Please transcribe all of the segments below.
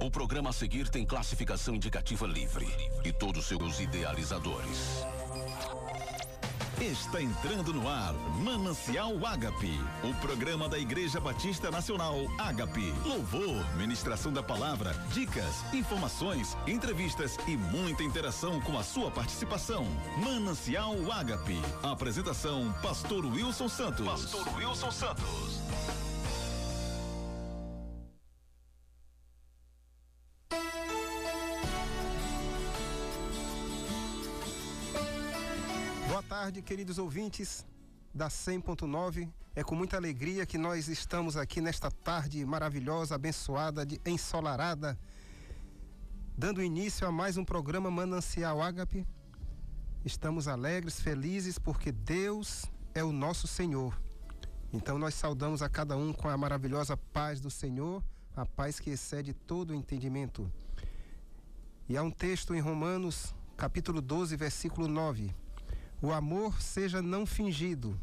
O programa a seguir tem classificação indicativa livre e todos seus idealizadores. Está entrando no ar Manancial Ágape, o programa da Igreja Batista Nacional Ágape. Louvor, ministração da palavra, dicas, informações, entrevistas e muita interação com a sua participação. Manancial Ágape. Apresentação: Pastor Wilson Santos. Pastor Wilson Santos. Tarde, queridos ouvintes da 100.9. É com muita alegria que nós estamos aqui nesta tarde maravilhosa, abençoada, de, ensolarada, dando início a mais um programa Manancial Ágape. Estamos alegres, felizes, porque Deus é o nosso Senhor. Então nós saudamos a cada um com a maravilhosa paz do Senhor, a paz que excede todo o entendimento. E há um texto em Romanos, capítulo 12, versículo 9 o amor seja não fingido,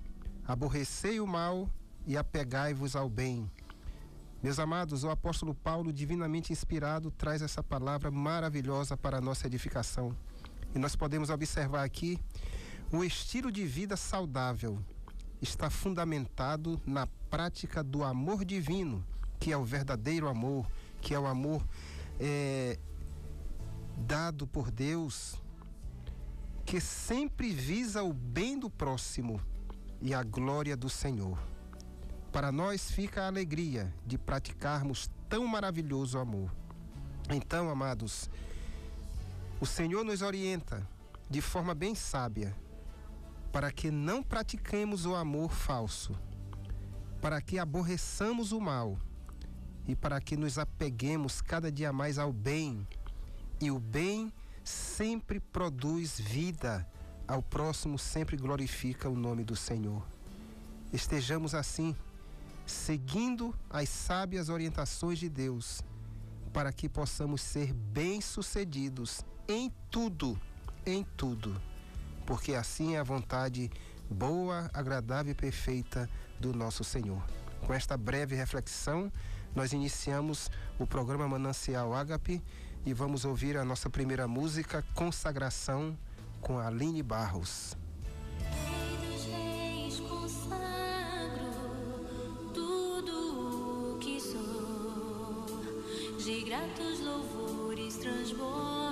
aborrecei o mal e apegai-vos ao bem. Meus amados, o apóstolo Paulo, divinamente inspirado, traz essa palavra maravilhosa para a nossa edificação. E nós podemos observar aqui o estilo de vida saudável está fundamentado na prática do amor divino, que é o verdadeiro amor, que é o amor é, dado por Deus que sempre visa o bem do próximo e a glória do Senhor. Para nós fica a alegria de praticarmos tão maravilhoso amor. Então, amados, o Senhor nos orienta de forma bem sábia para que não pratiquemos o amor falso, para que aborreçamos o mal e para que nos apeguemos cada dia mais ao bem. E o bem sempre produz vida, ao próximo sempre glorifica o nome do Senhor. Estejamos assim, seguindo as sábias orientações de Deus, para que possamos ser bem-sucedidos em tudo, em tudo, porque assim é a vontade boa, agradável e perfeita do nosso Senhor. Com esta breve reflexão, nós iniciamos o programa Manancial Ágape e vamos ouvir a nossa primeira música, Consagração, com Aline Barros. De gratos louvores transborda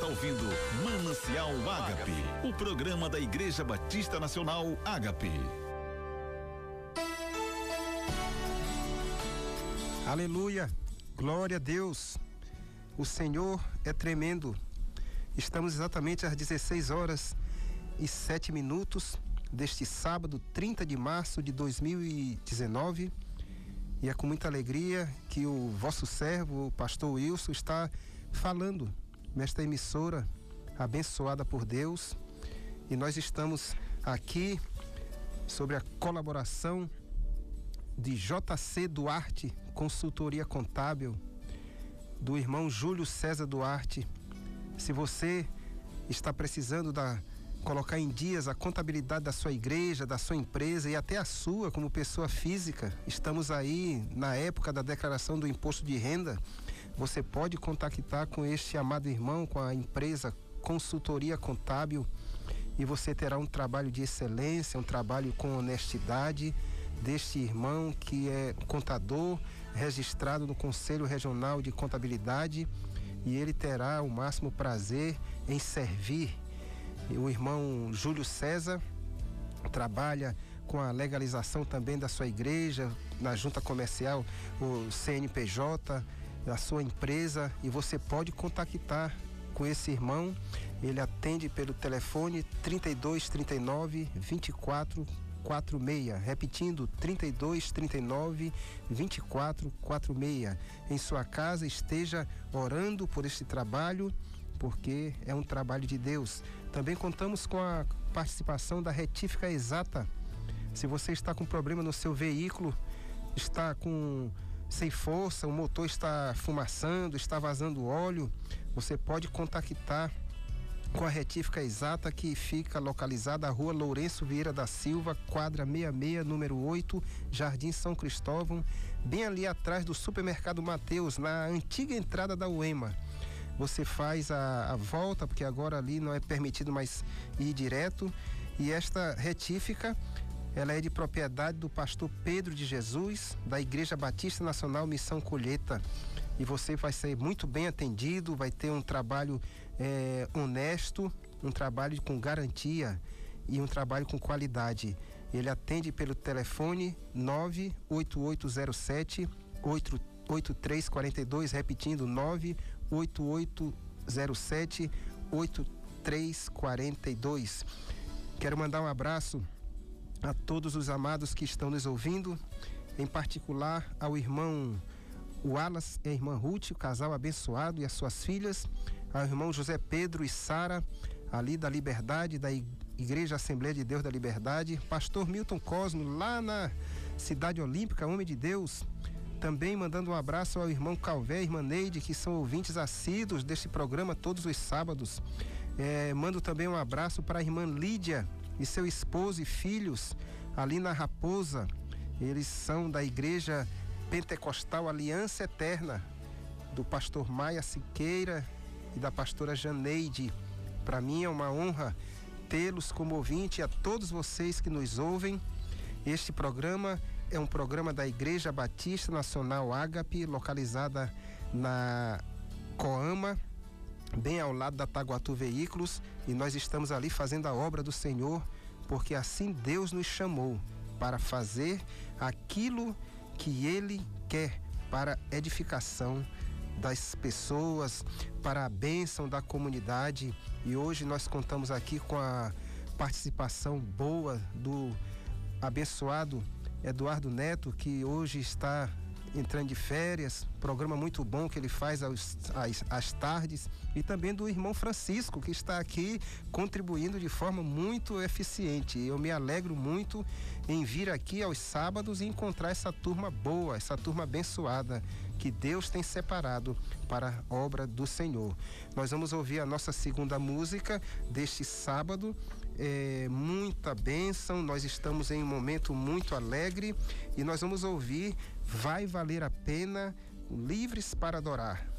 está ouvindo Manancial Ágape, o programa da Igreja Batista Nacional Ágape. Aleluia, glória a Deus. O Senhor é tremendo. Estamos exatamente às 16 horas e 7 minutos deste sábado, 30 de março de 2019. E é com muita alegria que o vosso servo, o pastor Wilson, está falando nesta emissora abençoada por Deus. E nós estamos aqui sobre a colaboração de JC Duarte, consultoria contábil, do irmão Júlio César Duarte. Se você está precisando da colocar em dias a contabilidade da sua igreja, da sua empresa e até a sua como pessoa física, estamos aí na época da declaração do imposto de renda. Você pode contactar com este amado irmão, com a empresa Consultoria Contábil e você terá um trabalho de excelência, um trabalho com honestidade deste irmão que é contador registrado no Conselho Regional de Contabilidade e ele terá o máximo prazer em servir. O irmão Júlio César trabalha com a legalização também da sua igreja, na junta comercial, o CNPJ, da sua empresa e você pode contactar com esse irmão. Ele atende pelo telefone 32 39 24 46, repetindo 32 39 24 46. Em sua casa esteja orando por este trabalho, porque é um trabalho de Deus. Também contamos com a participação da Retífica Exata. Se você está com problema no seu veículo, está com sem força, o motor está fumaçando, está vazando óleo, você pode contactar com a retífica exata que fica localizada na rua Lourenço Vieira da Silva, quadra 66, número 8, Jardim São Cristóvão, bem ali atrás do supermercado Mateus, na antiga entrada da UEMA. Você faz a, a volta, porque agora ali não é permitido mais ir direto, e esta retífica ela é de propriedade do pastor Pedro de Jesus, da Igreja Batista Nacional Missão Colheita. E você vai ser muito bem atendido, vai ter um trabalho é, honesto, um trabalho com garantia e um trabalho com qualidade. Ele atende pelo telefone 98807 8342, repetindo 98807 8342. Quero mandar um abraço a todos os amados que estão nos ouvindo, em particular ao irmão Wallace e a irmã Ruth, o casal abençoado e as suas filhas, ao irmão José Pedro e Sara, ali da Liberdade, da Igreja Assembleia de Deus da Liberdade, pastor Milton Cosmo, lá na Cidade Olímpica, homem de Deus, também mandando um abraço ao irmão Calvé e irmã Neide, que são ouvintes assíduos deste programa todos os sábados. É, mando também um abraço para a irmã Lídia, e seu esposo e filhos ali na Raposa. Eles são da Igreja Pentecostal Aliança Eterna, do pastor Maia Siqueira e da pastora Janeide. Para mim é uma honra tê-los como ouvinte a todos vocês que nos ouvem. Este programa é um programa da Igreja Batista Nacional Ágape, localizada na Coama, bem ao lado da Taguatu Veículos, e nós estamos ali fazendo a obra do Senhor, porque assim Deus nos chamou para fazer aquilo que Ele quer para edificação das pessoas, para a bênção da comunidade. E hoje nós contamos aqui com a participação boa do abençoado Eduardo Neto, que hoje está entrando de férias, programa muito bom que ele faz às tardes, e também do irmão Francisco, que está aqui contribuindo de forma muito eficiente. Eu me alegro muito em vir aqui aos sábados e encontrar essa turma boa, essa turma abençoada que Deus tem separado para a obra do Senhor. Nós vamos ouvir a nossa segunda música deste sábado. É, muita bênção, nós estamos em um momento muito alegre e nós vamos ouvir Vai Valer a Pena, Livres para Adorar.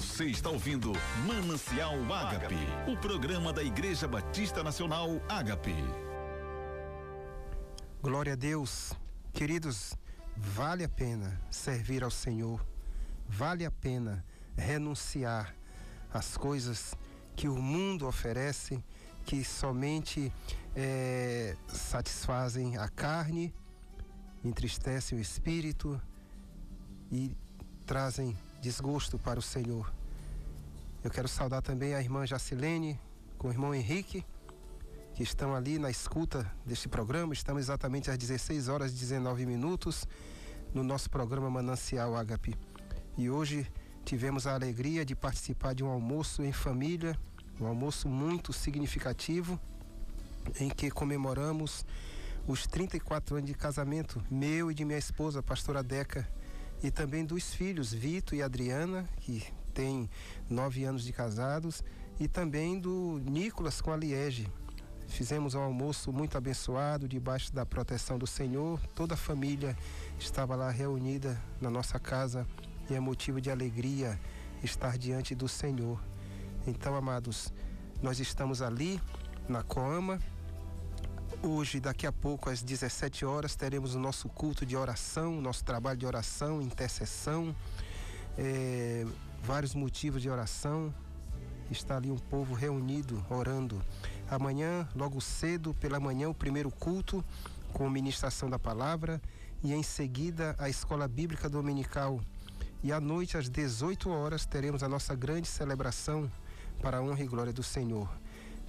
Você está ouvindo Manancial Ágape, o programa da Igreja Batista Nacional Ágape. Glória a Deus. Queridos, vale a pena servir ao Senhor. Vale a pena renunciar às coisas que o mundo oferece, que somente eh, satisfazem a carne, entristecem o espírito e trazem desgosto para o Senhor. Eu quero saudar também a irmã Jacilene com o irmão Henrique, que estão ali na escuta deste programa. Estamos exatamente às 16 horas e 19 minutos no nosso programa Manancial Agape. E hoje tivemos a alegria de participar de um almoço em família, um almoço muito significativo, em que comemoramos os 34 anos de casamento meu e de minha esposa, a pastora Deca, e também dos filhos Vitor e Adriana, que têm nove anos de casados, e também do Nicolas com a Liege. Fizemos um almoço muito abençoado, debaixo da proteção do Senhor. Toda a família estava lá reunida na nossa casa e é motivo de alegria estar diante do Senhor. Então, amados, nós estamos ali na Coama. Hoje, daqui a pouco, às 17 horas, teremos o nosso culto de oração, nosso trabalho de oração, intercessão, é, vários motivos de oração. Está ali um povo reunido, orando. Amanhã, logo cedo, pela manhã, o primeiro culto com ministração da palavra e em seguida a escola bíblica dominical. E à noite, às 18 horas, teremos a nossa grande celebração para a honra e glória do Senhor.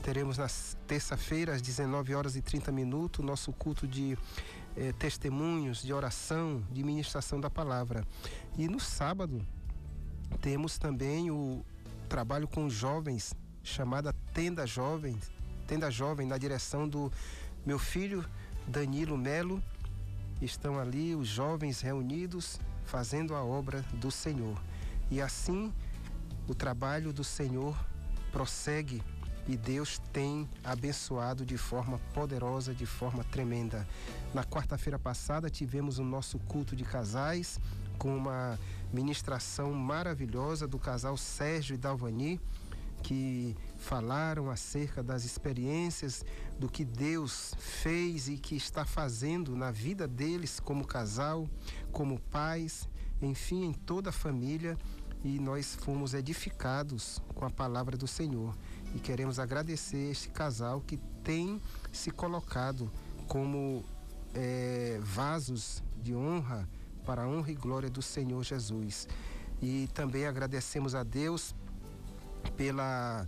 Teremos na terça-feira, às 19 horas e 30 minutos, nosso culto de eh, testemunhos, de oração, de ministração da palavra. E no sábado, temos também o trabalho com jovens, chamada Tenda Jovens, Tenda Jovem, na direção do meu filho Danilo Melo. Estão ali os jovens reunidos fazendo a obra do Senhor. E assim o trabalho do Senhor prossegue e Deus tem abençoado de forma poderosa, de forma tremenda. Na quarta-feira passada tivemos o nosso culto de casais com uma ministração maravilhosa do casal Sérgio e Dalvani, que falaram acerca das experiências do que Deus fez e que está fazendo na vida deles como casal, como pais, enfim, em toda a família. E nós fomos edificados com a palavra do Senhor. E queremos agradecer este casal que tem se colocado como eh, vasos de honra para a honra e glória do Senhor Jesus. E também agradecemos a Deus pela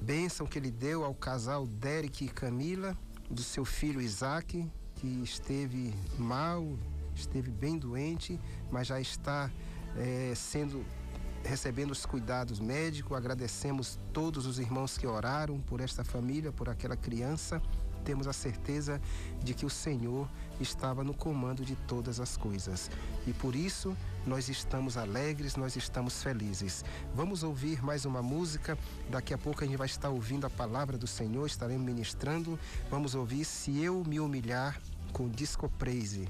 bênção que ele deu ao casal Derek e Camila, do seu filho Isaac, que esteve mal, esteve bem doente, mas já está eh, sendo recebendo os cuidados médicos. Agradecemos todos os irmãos que oraram por esta família, por aquela criança. Temos a certeza de que o Senhor estava no comando de todas as coisas. E por isso nós estamos alegres, nós estamos felizes. Vamos ouvir mais uma música. Daqui a pouco a gente vai estar ouvindo a palavra do Senhor, estaremos ministrando. Vamos ouvir Se Eu Me Humilhar com Disco Praise.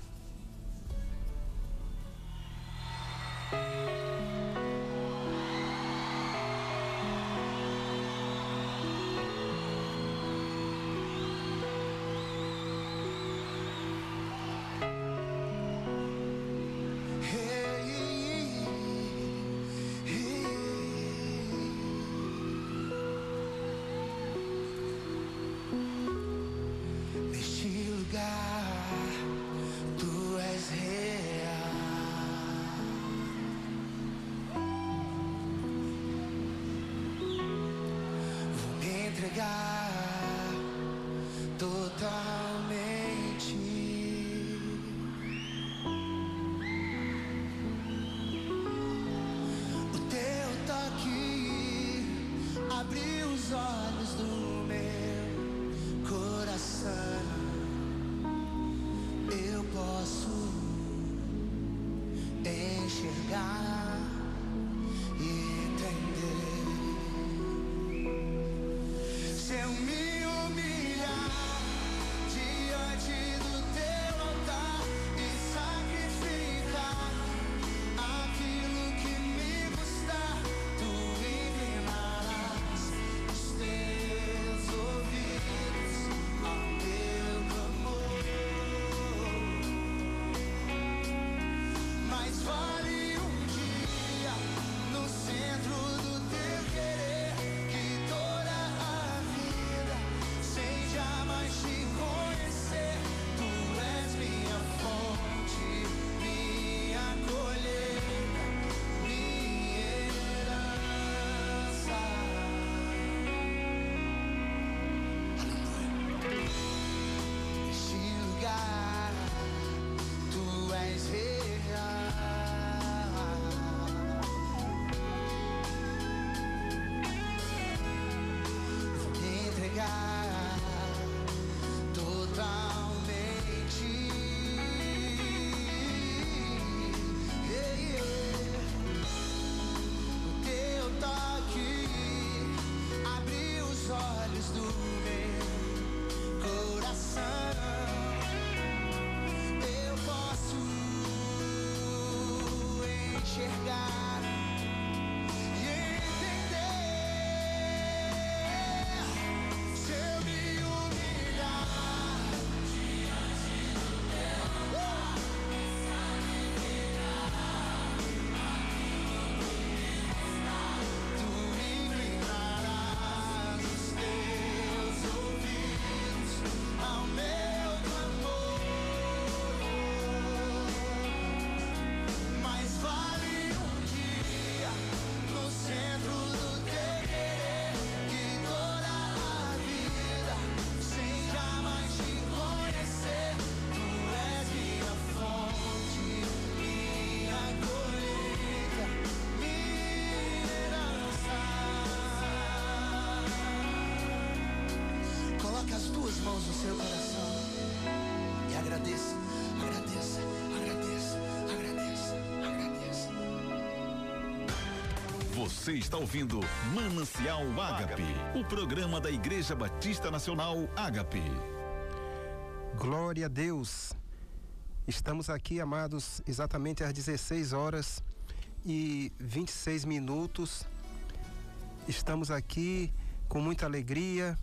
Você está ouvindo Manancial Ágape, o programa da Igreja Batista Nacional Ágape. Glória a Deus. Estamos aqui, amados, exatamente às 16 horas e 26 minutos. Estamos aqui com muita alegria,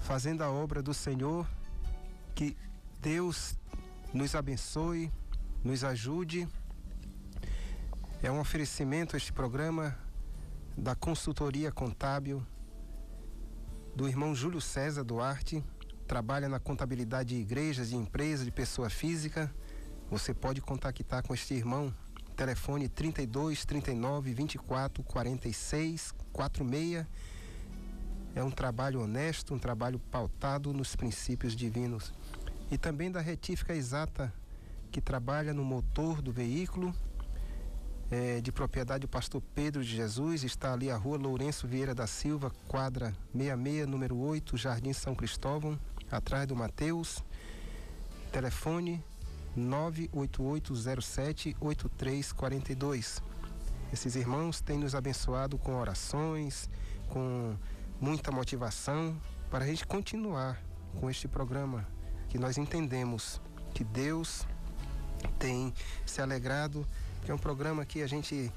fazendo a obra do Senhor. Que Deus nos abençoe, nos ajude. É um oferecimento este programa da consultoria contábil do irmão Júlio César Duarte. Trabalha na contabilidade de igrejas, de empresas, de pessoa física. Você pode contactar com este irmão. Telefone 32 39 24 46 46. É um trabalho honesto, um trabalho pautado nos princípios divinos. E também da retífica exata, que trabalha no motor do veículo, é, de propriedade do pastor Pedro de Jesus, está ali a rua Lourenço Vieira da Silva, quadra 66, número 8, Jardim São Cristóvão, atrás do Mateus. Telefone 988078342. Esses irmãos têm nos abençoado com orações, com muita motivação para a gente continuar com este programa que nós entendemos que Deus tem se alegrado, que é um programa que a gente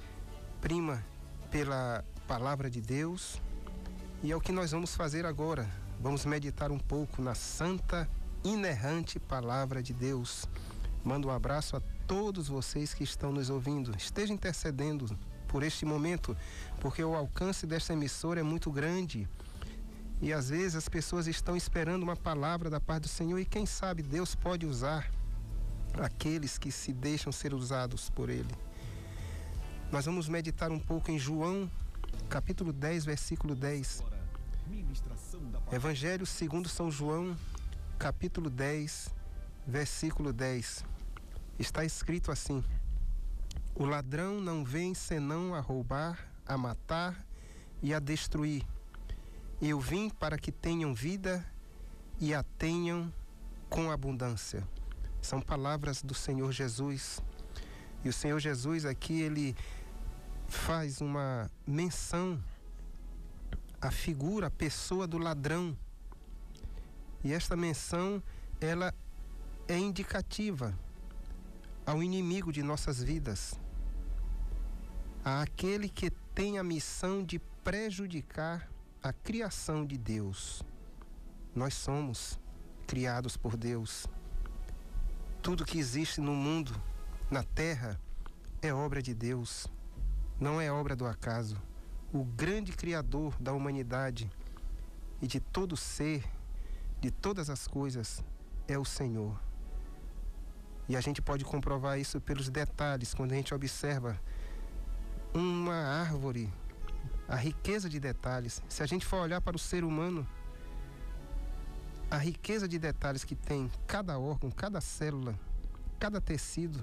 prima pela palavra de Deus e é o que nós vamos fazer agora. Vamos meditar um pouco na santa, inerrante palavra de Deus. Mando um abraço a todos vocês que estão nos ouvindo. Esteja intercedendo por este momento, porque o alcance desta emissora é muito grande. E às vezes as pessoas estão esperando uma palavra da parte do Senhor e quem sabe Deus pode usar aqueles que se deixam ser usados por Ele. Nós vamos meditar um pouco em João, capítulo 10, versículo 10. Evangelho segundo São João, capítulo 10, versículo 10. Está escrito assim: O ladrão não vem senão a roubar, a matar e a destruir. Eu vim para que tenham vida e a tenham com abundância. São palavras do Senhor Jesus. E o Senhor Jesus aqui, ele faz uma menção à figura, à pessoa do ladrão. E esta menção, ela é indicativa ao inimigo de nossas vidas, àquele que tem a missão de prejudicar a criação de Deus. Nós somos criados por Deus. Tudo que existe no mundo, na terra, é obra de Deus, não é obra do acaso. O grande Criador da humanidade e de todo ser, de todas as coisas, é o Senhor. E a gente pode comprovar isso pelos detalhes, quando a gente observa uma árvore, a riqueza de detalhes. Se a gente for olhar para o ser humano, a riqueza de detalhes que tem cada órgão, cada célula, cada tecido,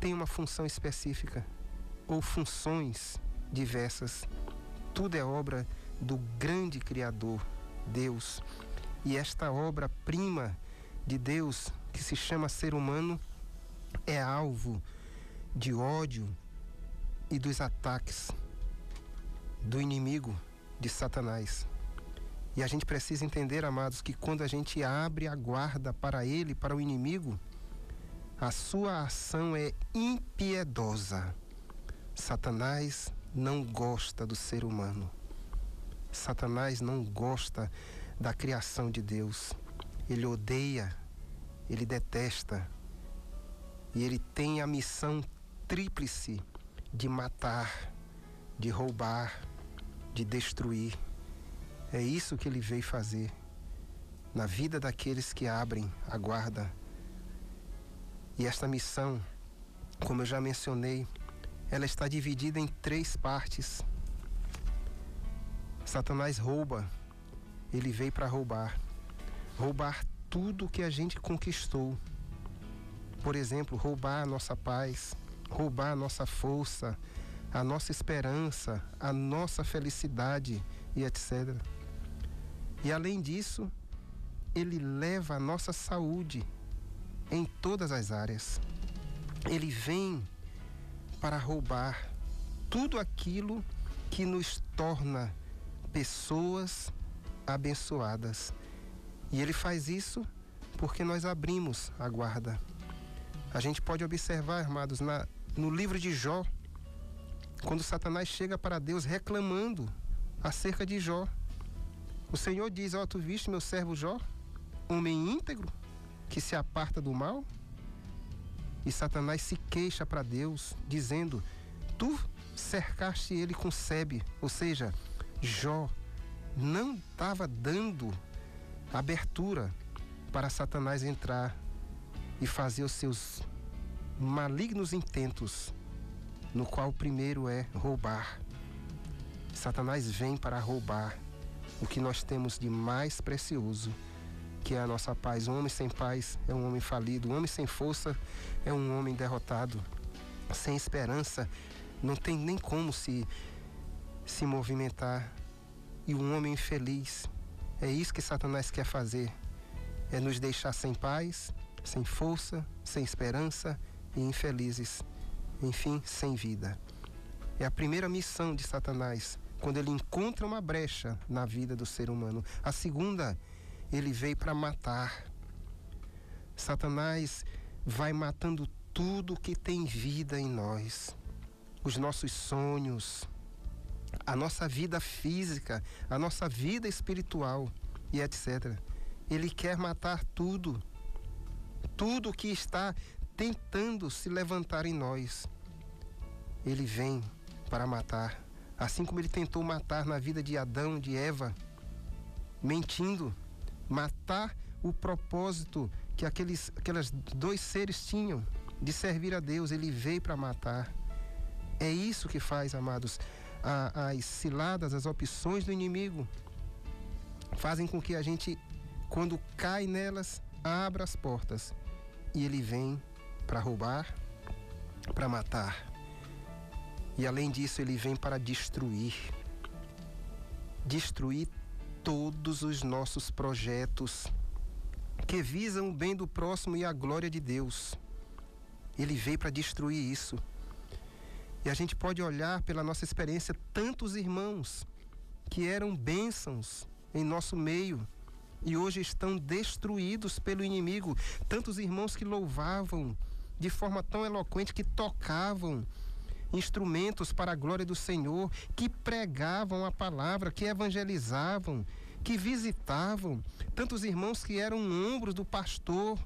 tem uma função específica ou funções diversas. Tudo é obra do grande Criador, Deus. E esta obra-prima de Deus, que se chama ser humano, é alvo de ódio e dos ataques do inimigo de Satanás. E a gente precisa entender, amados, que quando a gente abre a guarda para ele, para o inimigo, a sua ação é impiedosa. Satanás não gosta do ser humano. Satanás não gosta da criação de Deus. Ele odeia, ele detesta. E ele tem a missão tríplice de matar, de roubar, de destruir. É isso que ele veio fazer na vida daqueles que abrem a guarda. E esta missão, como eu já mencionei, ela está dividida em três partes. Satanás rouba, ele veio para roubar. Roubar tudo que a gente conquistou. Por exemplo, roubar a nossa paz, roubar a nossa força, a nossa esperança, a nossa felicidade e etc. E além disso, ele leva a nossa saúde em todas as áreas. Ele vem para roubar tudo aquilo que nos torna pessoas abençoadas. E ele faz isso porque nós abrimos a guarda. A gente pode observar, amados, na, no livro de Jó, quando Satanás chega para Deus reclamando acerca de Jó. O Senhor diz: Ó, tu viste meu servo Jó, homem íntegro, que se aparta do mal? E Satanás se queixa para Deus, dizendo: Tu cercaste ele com sebe, ou seja, Jó não estava dando abertura para Satanás entrar e fazer os seus malignos intentos, no qual o primeiro é roubar. Satanás vem para roubar o que nós temos de mais precioso, que é a nossa paz. Um homem sem paz é um homem falido, um homem sem força é um homem derrotado. Sem esperança, não tem nem como se, se movimentar. E um homem infeliz, é isso que Satanás quer fazer: é nos deixar sem paz, sem força, sem esperança e infelizes. Enfim, sem vida. É a primeira missão de Satanás quando ele encontra uma brecha na vida do ser humano. A segunda, ele veio para matar. Satanás vai matando tudo que tem vida em nós. Os nossos sonhos, a nossa vida física, a nossa vida espiritual e etc. Ele quer matar tudo. Tudo que está tentando se levantar em nós. Ele vem para matar Assim como ele tentou matar na vida de Adão, de Eva, mentindo, matar o propósito que aqueles, aqueles dois seres tinham de servir a Deus, ele veio para matar. É isso que faz, amados, a, as ciladas, as opções do inimigo fazem com que a gente, quando cai nelas, abra as portas e ele vem para roubar, para matar. E além disso, ele vem para destruir destruir todos os nossos projetos que visam o bem do próximo e a glória de Deus. Ele veio para destruir isso. E a gente pode olhar pela nossa experiência tantos irmãos que eram bênçãos em nosso meio e hoje estão destruídos pelo inimigo. Tantos irmãos que louvavam de forma tão eloquente, que tocavam, instrumentos para a glória do Senhor, que pregavam a palavra, que evangelizavam, que visitavam, tantos irmãos que eram ombros do pastor,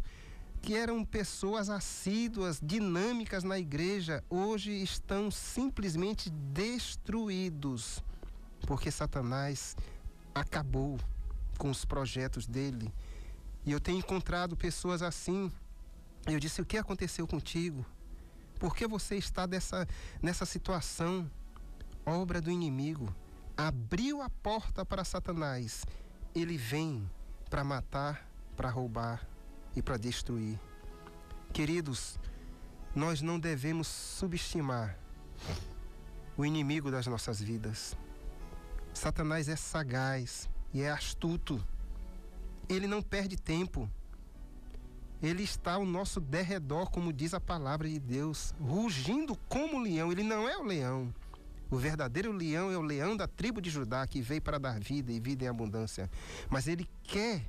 que eram pessoas assíduas, dinâmicas na igreja, hoje estão simplesmente destruídos, porque Satanás acabou com os projetos dele. E eu tenho encontrado pessoas assim. Eu disse: O que aconteceu contigo? Por que você está dessa, nessa situação? Obra do inimigo. Abriu a porta para Satanás. Ele vem para matar, para roubar e para destruir. Queridos, nós não devemos subestimar o inimigo das nossas vidas. Satanás é sagaz e é astuto. Ele não perde tempo. Ele está ao nosso derredor, como diz a palavra de Deus, rugindo como leão. Ele não é o leão. O verdadeiro leão é o leão da tribo de Judá que veio para dar vida e vida em abundância. Mas ele quer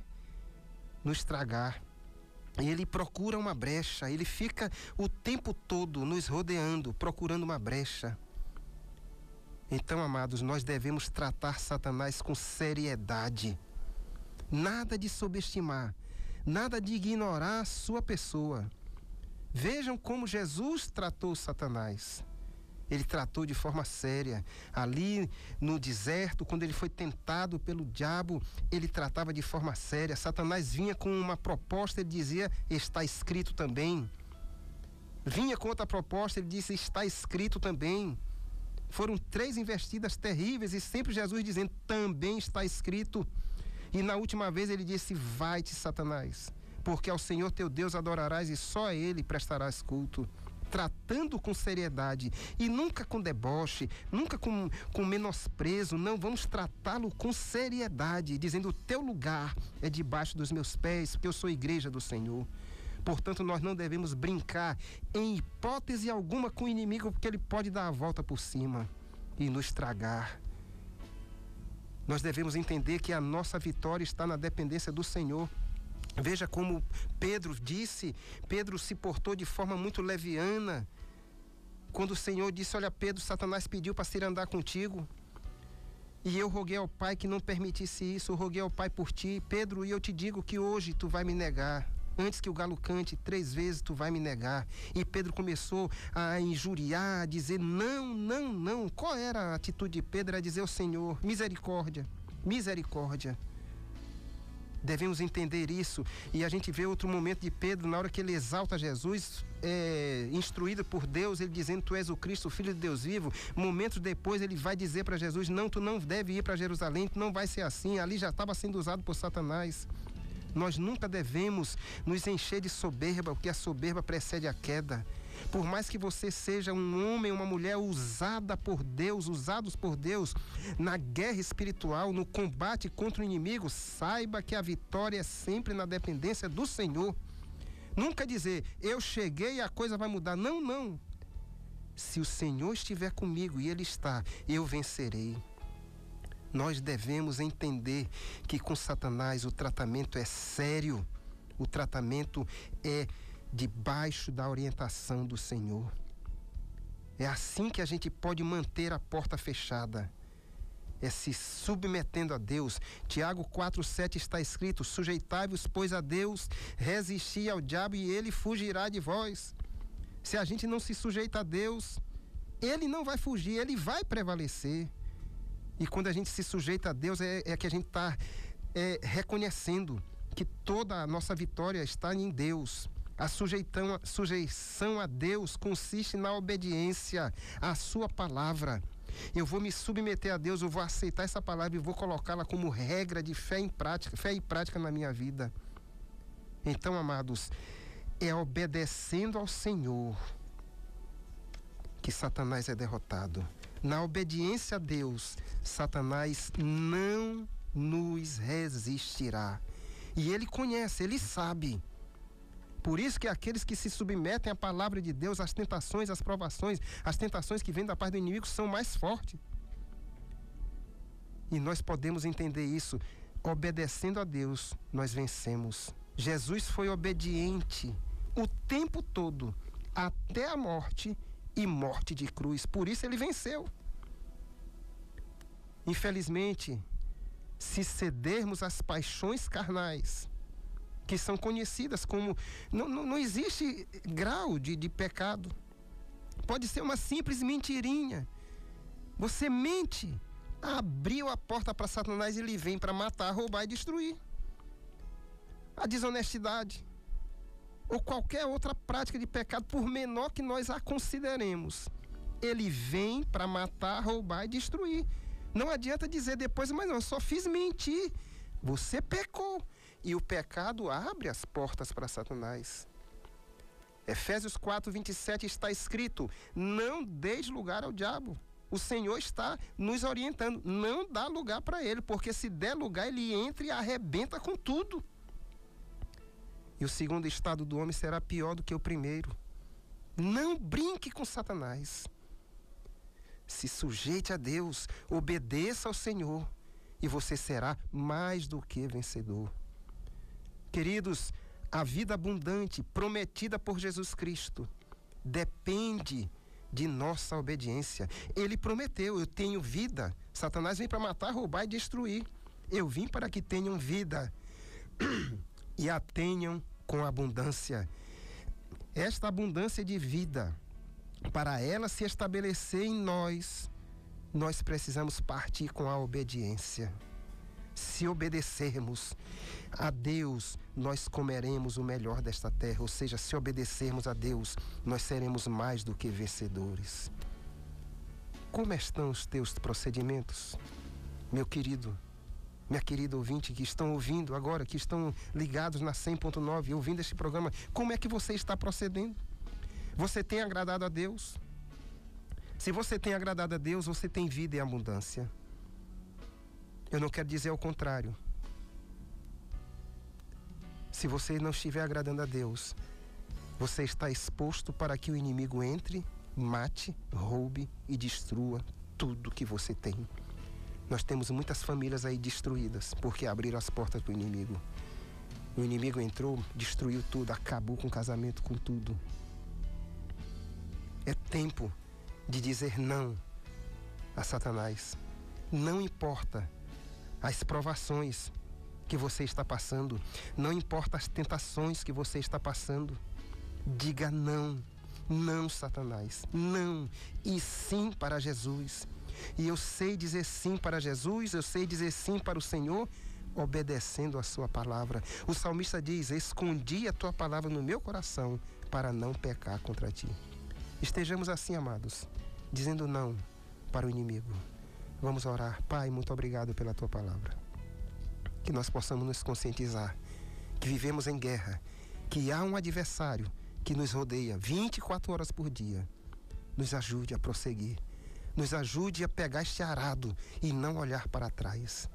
nos tragar. Ele procura uma brecha, ele fica o tempo todo nos rodeando, procurando uma brecha. Então, amados, nós devemos tratar Satanás com seriedade. Nada de subestimar nada de ignorar a sua pessoa. Vejam como Jesus tratou Satanás. Ele tratou de forma séria. Ali no deserto, quando ele foi tentado pelo diabo, ele tratava de forma séria. Satanás vinha com uma proposta, ele dizia: Está escrito também. Vinha com outra proposta, ele disse: Está escrito também. Foram três investidas terríveis e sempre Jesus dizendo: Também está escrito. E na última vez ele disse: Vai-te, Satanás, porque ao Senhor teu Deus adorarás e só a Ele prestarás culto. Tratando com seriedade e nunca com deboche, nunca com, com menosprezo, não, vamos tratá-lo com seriedade, dizendo: O teu lugar é debaixo dos meus pés, porque eu sou igreja do Senhor. Portanto, nós não devemos brincar em hipótese alguma com o inimigo, porque ele pode dar a volta por cima. e nos tragar. Nós devemos entender que a nossa vitória está na dependência do Senhor. Veja como Pedro disse, Pedro se portou de forma muito leviana. Quando o Senhor disse: Olha, Pedro, Satanás pediu para se andar contigo. E eu roguei ao Pai que não permitisse isso, eu roguei ao Pai por ti. Pedro, e eu te digo que hoje tu vai me negar. Antes que o galo cante, três vezes tu vai me negar. E Pedro começou a injuriar, a dizer: Não, não, não. Qual era a atitude de Pedro? Era dizer ao Senhor: Misericórdia, misericórdia. Devemos entender isso. E a gente vê outro momento de Pedro, na hora que ele exalta Jesus, é, instruído por Deus, ele dizendo: Tu és o Cristo, o Filho de Deus vivo. Momentos depois, ele vai dizer para Jesus: Não, tu não deve ir para Jerusalém, tu não vai ser assim. Ali já estava sendo usado por Satanás. Nós nunca devemos nos encher de soberba, porque a soberba precede a queda. Por mais que você seja um homem, uma mulher usada por Deus, usados por Deus na guerra espiritual, no combate contra o inimigo, saiba que a vitória é sempre na dependência do Senhor. Nunca dizer, eu cheguei e a coisa vai mudar. Não, não. Se o Senhor estiver comigo e Ele está, eu vencerei. Nós devemos entender que com Satanás o tratamento é sério, o tratamento é debaixo da orientação do Senhor. É assim que a gente pode manter a porta fechada. É se submetendo a Deus. Tiago 4,7 está escrito: Sujeitai-vos, pois, a Deus, resisti ao diabo e ele fugirá de vós. Se a gente não se sujeita a Deus, ele não vai fugir, ele vai prevalecer. E quando a gente se sujeita a Deus, é, é que a gente está é, reconhecendo que toda a nossa vitória está em Deus. A sujeitão, sujeição a Deus consiste na obediência à Sua palavra. Eu vou me submeter a Deus, eu vou aceitar essa palavra e vou colocá-la como regra de fé em prática, fé e prática na minha vida. Então, amados, é obedecendo ao Senhor que Satanás é derrotado. Na obediência a Deus, Satanás não nos resistirá. E ele conhece, ele sabe. Por isso que aqueles que se submetem à palavra de Deus, as tentações, as provações, as tentações que vêm da parte do inimigo são mais fortes. E nós podemos entender isso. Obedecendo a Deus, nós vencemos. Jesus foi obediente o tempo todo, até a morte e morte de cruz. Por isso ele venceu. Infelizmente, se cedermos às paixões carnais, que são conhecidas como. Não, não, não existe grau de, de pecado. Pode ser uma simples mentirinha. Você mente, abriu a porta para Satanás e ele vem para matar, roubar e destruir. A desonestidade ou qualquer outra prática de pecado, por menor que nós a consideremos, ele vem para matar, roubar e destruir. Não adianta dizer depois, mas não, eu só fiz mentir. Você pecou. E o pecado abre as portas para Satanás. Efésios 4, 27 está escrito: Não deis lugar ao diabo. O Senhor está nos orientando. Não dá lugar para ele, porque se der lugar, ele entra e arrebenta com tudo. E o segundo estado do homem será pior do que o primeiro. Não brinque com Satanás. Se sujeite a Deus, obedeça ao Senhor, e você será mais do que vencedor. Queridos, a vida abundante prometida por Jesus Cristo depende de nossa obediência. Ele prometeu: Eu tenho vida. Satanás vem para matar, roubar e destruir. Eu vim para que tenham vida e a tenham com abundância. Esta abundância de vida, para ela se estabelecer em nós, nós precisamos partir com a obediência. Se obedecermos a Deus, nós comeremos o melhor desta terra. Ou seja, se obedecermos a Deus, nós seremos mais do que vencedores. Como estão os teus procedimentos, meu querido? Minha querida ouvinte, que estão ouvindo agora, que estão ligados na 100.9, ouvindo este programa, como é que você está procedendo? Você tem agradado a Deus? Se você tem agradado a Deus, você tem vida e abundância. Eu não quero dizer o contrário. Se você não estiver agradando a Deus, você está exposto para que o inimigo entre, mate, roube e destrua tudo que você tem. Nós temos muitas famílias aí destruídas porque abriram as portas para o inimigo. O inimigo entrou, destruiu tudo, acabou com o casamento, com tudo. É tempo de dizer não a Satanás. Não importa as provações que você está passando, não importa as tentações que você está passando. Diga não, não, Satanás, não, e sim para Jesus. E eu sei dizer sim para Jesus, eu sei dizer sim para o Senhor, obedecendo a sua palavra. O salmista diz: Escondi a tua palavra no meu coração para não pecar contra ti. Estejamos assim, amados, dizendo não para o inimigo. Vamos orar. Pai, muito obrigado pela tua palavra. Que nós possamos nos conscientizar que vivemos em guerra, que há um adversário que nos rodeia 24 horas por dia. Nos ajude a prosseguir. Nos ajude a pegar este arado e não olhar para trás.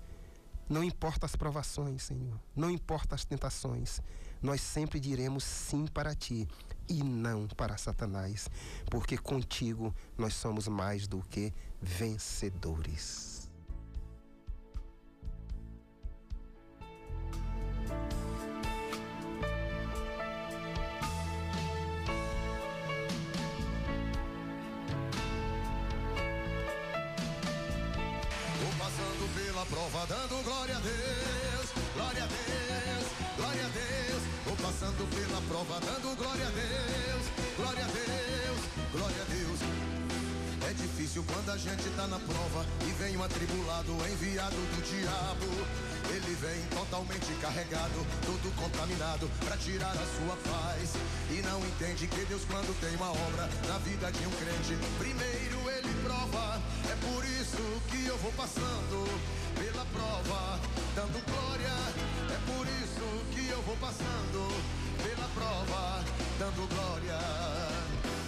Não importa as provações, Senhor. Não importa as tentações. Nós sempre diremos sim para ti e não para Satanás, porque contigo nós somos mais do que vencedores. Deus, glória a Deus, glória a Deus. Vou passando pela prova, dando glória a Deus, glória a Deus, glória a Deus. É difícil quando a gente tá na prova e vem um atribulado enviado do diabo. Ele vem totalmente carregado, todo contaminado, pra tirar a sua paz. E não entende que Deus, quando tem uma obra na vida de um crente, primeiro ele prova. Por isso que eu vou passando pela prova, dando glória. É por isso que eu vou passando pela prova, dando glória.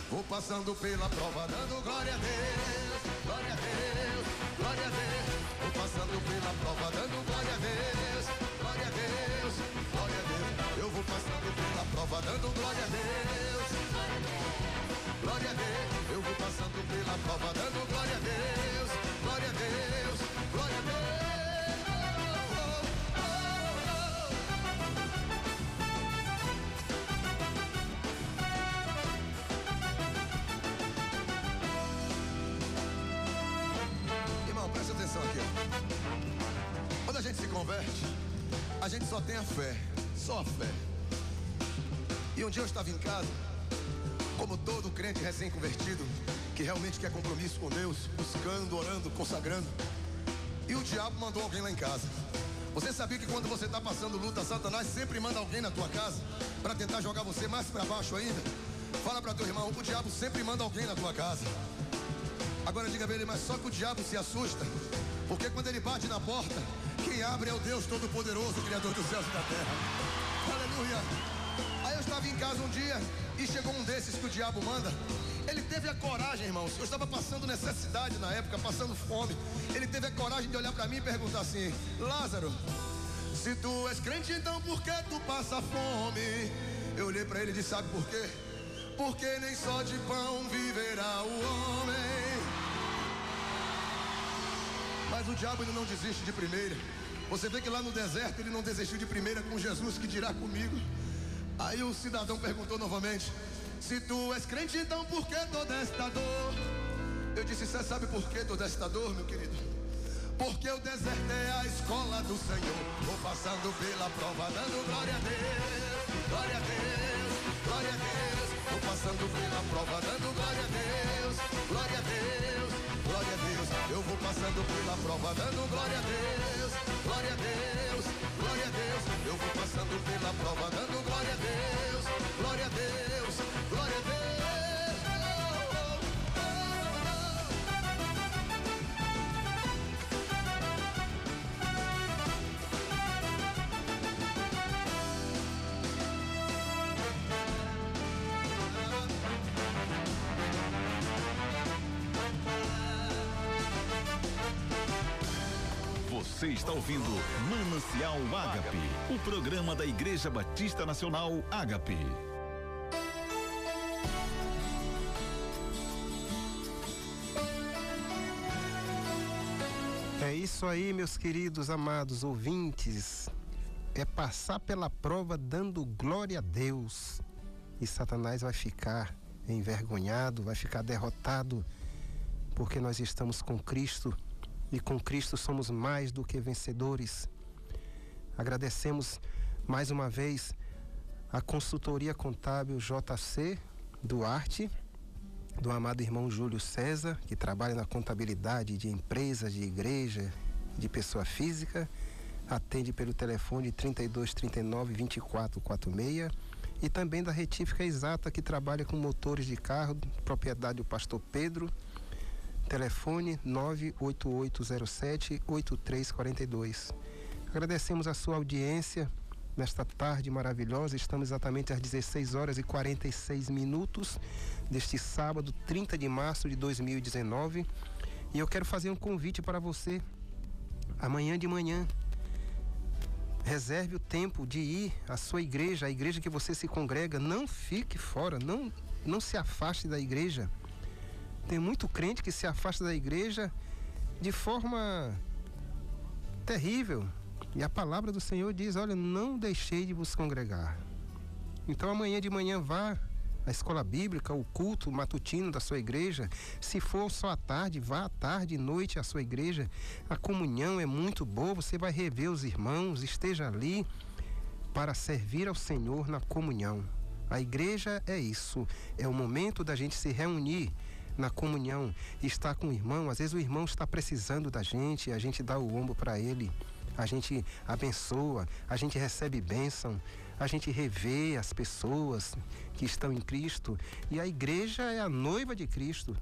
Vou passando pela prova, dando glória a Deus, glória a Deus, glória a Deus. Vou passando pela prova, dando glória a Deus, glória a Deus, glória a Deus. Eu vou passando pela prova, dando glória a Deus, glória a Deus. Eu vou passando pela prova, dando glória a Deus, glória a Deus, glória a Deus. Irmão, presta atenção aqui. Quando a gente se converte, a gente só tem a fé. Só a fé. E um dia eu estava em casa, como todo crente recém-convertido, que realmente quer compromisso com Deus, buscando, orando, consagrando. E o diabo mandou alguém lá em casa. Você sabia que quando você está passando luta, Satanás sempre manda alguém na tua casa para tentar jogar você mais para baixo ainda? Fala para teu irmão, o diabo sempre manda alguém na tua casa. Agora diga pra ele, mas só que o diabo se assusta, porque quando ele bate na porta, quem abre é o Deus Todo-Poderoso, Criador dos céus e da terra. Aleluia. Em casa um dia e chegou um desses que o diabo manda. Ele teve a coragem, irmãos. Eu estava passando necessidade na época, passando fome. Ele teve a coragem de olhar para mim e perguntar assim: Lázaro, se tu és crente, então por que tu passa fome? Eu olhei para ele e disse: Sabe por quê? Porque nem só de pão viverá o homem. Mas o diabo ele não desiste de primeira. Você vê que lá no deserto ele não desistiu de primeira com Jesus que dirá comigo. Aí o cidadão perguntou novamente: Se tu és crente, então por que toda esta dor? Eu disse: Você sabe por que toda esta dor, meu querido? Porque o deserto é a escola do Senhor. Vou passando pela prova, dando glória a Deus, glória a Deus, glória a Deus. Vou passando pela prova, dando glória a Deus, glória a Deus, glória a Deus. Eu vou passando pela prova, dando glória a Deus, glória a Deus. Eu vou passando pela prova, dando glória a Deus, Você está ouvindo Manancial Ágape, o programa da Igreja Batista Nacional Ágape. isso aí, meus queridos amados ouvintes. É passar pela prova dando glória a Deus. E Satanás vai ficar envergonhado, vai ficar derrotado, porque nós estamos com Cristo e com Cristo somos mais do que vencedores. Agradecemos mais uma vez a consultoria contábil JC Duarte, do amado irmão Júlio César, que trabalha na contabilidade de empresas, de igreja, de pessoa física, atende pelo telefone 3239 2446 e também da Retífica Exata, que trabalha com motores de carro, propriedade do pastor Pedro, telefone 98807 8342. Agradecemos a sua audiência nesta tarde maravilhosa. Estamos exatamente às 16 horas e 46 minutos deste sábado, 30 de março de 2019. E eu quero fazer um convite para você. Amanhã de manhã, reserve o tempo de ir à sua igreja, a igreja que você se congrega. Não fique fora, não, não se afaste da igreja. Tem muito crente que se afasta da igreja de forma terrível. E a palavra do Senhor diz: Olha, não deixei de vos congregar. Então amanhã de manhã vá à escola bíblica, o culto matutino da sua igreja. Se for só à tarde, vá à tarde e noite à sua igreja. A comunhão é muito boa, você vai rever os irmãos, esteja ali para servir ao Senhor na comunhão. A igreja é isso, é o momento da gente se reunir na comunhão, estar com o irmão. Às vezes o irmão está precisando da gente, a gente dá o ombro para ele, a gente abençoa, a gente recebe bênção, a gente revê as pessoas que estão em Cristo. E a igreja é a noiva de Cristo.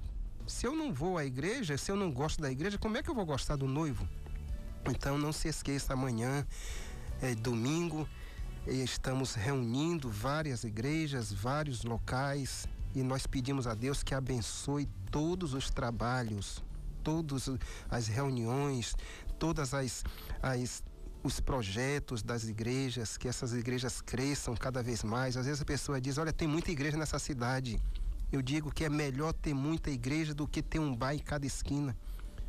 Se eu não vou à igreja, se eu não gosto da igreja, como é que eu vou gostar do noivo? Então não se esqueça, amanhã é domingo, estamos reunindo várias igrejas, vários locais, e nós pedimos a Deus que abençoe todos os trabalhos, todas as reuniões, todas as, as os projetos das igrejas, que essas igrejas cresçam cada vez mais. Às vezes a pessoa diz: Olha, tem muita igreja nessa cidade. Eu digo que é melhor ter muita igreja do que ter um bar em cada esquina.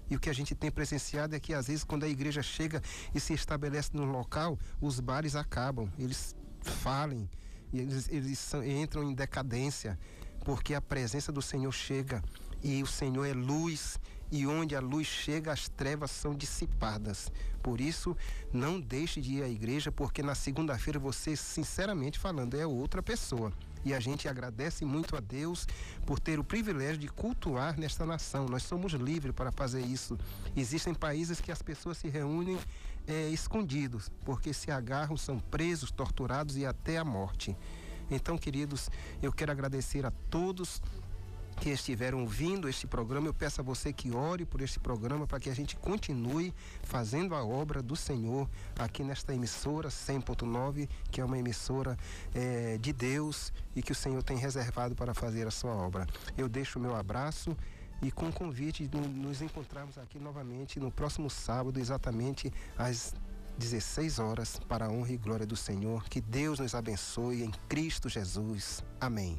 E o que a gente tem presenciado é que às vezes quando a igreja chega e se estabelece no local, os bares acabam, eles falem, eles, eles entram em decadência, porque a presença do Senhor chega e o Senhor é luz e onde a luz chega as trevas são dissipadas. Por isso, não deixe de ir à igreja, porque na segunda-feira você, sinceramente falando, é outra pessoa. E a gente agradece muito a Deus por ter o privilégio de cultuar nesta nação. Nós somos livres para fazer isso. Existem países que as pessoas se reúnem eh, escondidos, porque se agarram, são presos, torturados e até a morte. Então, queridos, eu quero agradecer a todos que estiveram ouvindo este programa. Eu peço a você que ore por este programa para que a gente continue fazendo a obra do Senhor aqui nesta emissora 100.9, que é uma emissora eh, de Deus e que o Senhor tem reservado para fazer a sua obra. Eu deixo o meu abraço. E com o convite de nos encontrarmos aqui novamente no próximo sábado, exatamente às 16 horas, para a honra e glória do Senhor. Que Deus nos abençoe em Cristo Jesus. Amém.